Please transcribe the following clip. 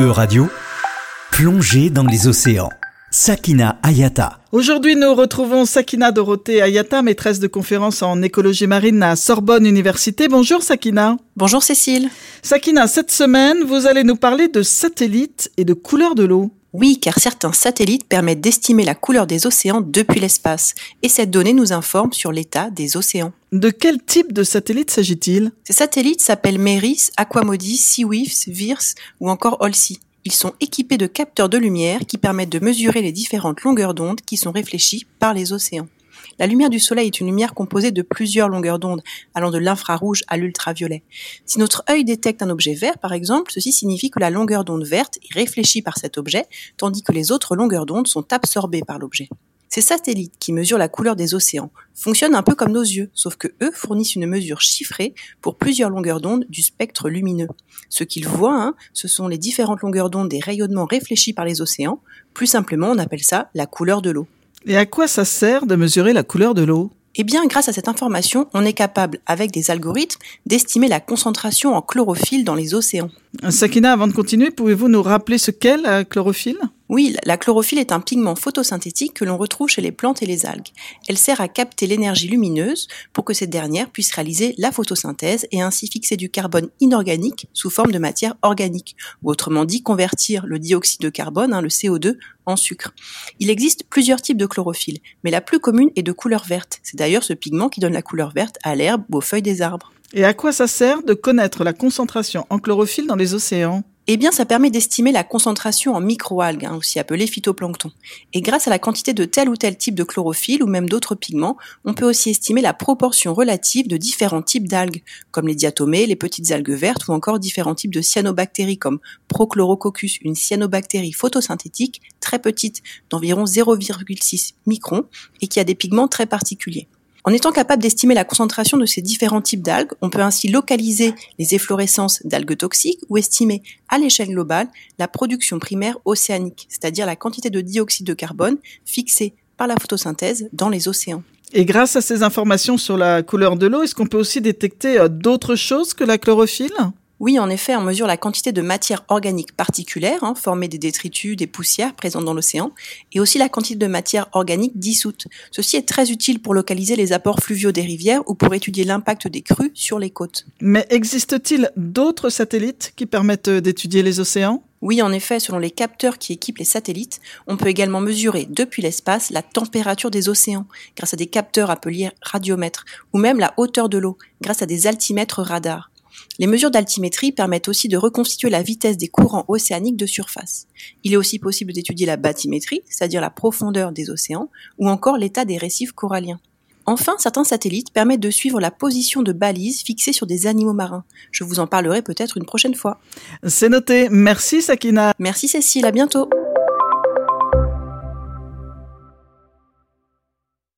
E-Radio, plongée dans les océans. Sakina Ayata. Aujourd'hui, nous retrouvons Sakina Dorothée Ayata, maîtresse de conférence en écologie marine à Sorbonne Université. Bonjour Sakina. Bonjour Cécile. Sakina, cette semaine, vous allez nous parler de satellites et de couleur de l'eau. Oui, car certains satellites permettent d'estimer la couleur des océans depuis l'espace, et cette donnée nous informe sur l'état des océans. De quel type de satellite s'agit-il? Ces satellites s'appellent Meris, Aquamodi, Seaweaves, Virs ou encore Holsey. Ils sont équipés de capteurs de lumière qui permettent de mesurer les différentes longueurs d'onde qui sont réfléchies par les océans. La lumière du soleil est une lumière composée de plusieurs longueurs d'onde, allant de l'infrarouge à l'ultraviolet. Si notre œil détecte un objet vert, par exemple, ceci signifie que la longueur d'onde verte est réfléchie par cet objet, tandis que les autres longueurs d'onde sont absorbées par l'objet. Ces satellites qui mesurent la couleur des océans fonctionnent un peu comme nos yeux, sauf que eux fournissent une mesure chiffrée pour plusieurs longueurs d'onde du spectre lumineux. Ce qu'ils voient, hein, ce sont les différentes longueurs d'onde des rayonnements réfléchis par les océans. Plus simplement, on appelle ça la couleur de l'eau. Et à quoi ça sert de mesurer la couleur de l'eau? Eh bien, grâce à cette information, on est capable, avec des algorithmes, d'estimer la concentration en chlorophylle dans les océans. Sakina, avant de continuer, pouvez-vous nous rappeler ce qu'est la chlorophylle? Oui, la chlorophylle est un pigment photosynthétique que l'on retrouve chez les plantes et les algues. Elle sert à capter l'énergie lumineuse pour que cette dernière puisse réaliser la photosynthèse et ainsi fixer du carbone inorganique sous forme de matière organique, ou autrement dit convertir le dioxyde de carbone, hein, le CO2, en sucre. Il existe plusieurs types de chlorophylle, mais la plus commune est de couleur verte. C'est d'ailleurs ce pigment qui donne la couleur verte à l'herbe ou aux feuilles des arbres. Et à quoi ça sert de connaître la concentration en chlorophylle dans les océans? Eh bien, ça permet d'estimer la concentration en microalgues, hein, aussi appelées phytoplancton. Et grâce à la quantité de tel ou tel type de chlorophylle ou même d'autres pigments, on peut aussi estimer la proportion relative de différents types d'algues, comme les diatomées, les petites algues vertes ou encore différents types de cyanobactéries comme Prochlorococcus, une cyanobactérie photosynthétique très petite, d'environ 0,6 microns et qui a des pigments très particuliers. En étant capable d'estimer la concentration de ces différents types d'algues, on peut ainsi localiser les efflorescences d'algues toxiques ou estimer à l'échelle globale la production primaire océanique, c'est-à-dire la quantité de dioxyde de carbone fixée par la photosynthèse dans les océans. Et grâce à ces informations sur la couleur de l'eau, est-ce qu'on peut aussi détecter euh, d'autres choses que la chlorophylle? Oui, en effet, on mesure la quantité de matière organique particulière, hein, formée des détritus, des poussières présentes dans l'océan, et aussi la quantité de matière organique dissoute. Ceci est très utile pour localiser les apports fluviaux des rivières ou pour étudier l'impact des crues sur les côtes. Mais existe-t-il d'autres satellites qui permettent d'étudier les océans? Oui, en effet, selon les capteurs qui équipent les satellites, on peut également mesurer depuis l'espace la température des océans grâce à des capteurs appelés radiomètres, ou même la hauteur de l'eau grâce à des altimètres radars. Les mesures d'altimétrie permettent aussi de reconstituer la vitesse des courants océaniques de surface. Il est aussi possible d'étudier la bathymétrie, c'est-à-dire la profondeur des océans, ou encore l'état des récifs coralliens. Enfin, certains satellites permettent de suivre la position de balises fixées sur des animaux marins. Je vous en parlerai peut-être une prochaine fois. C'est noté. Merci Sakina. Merci Cécile, à bientôt.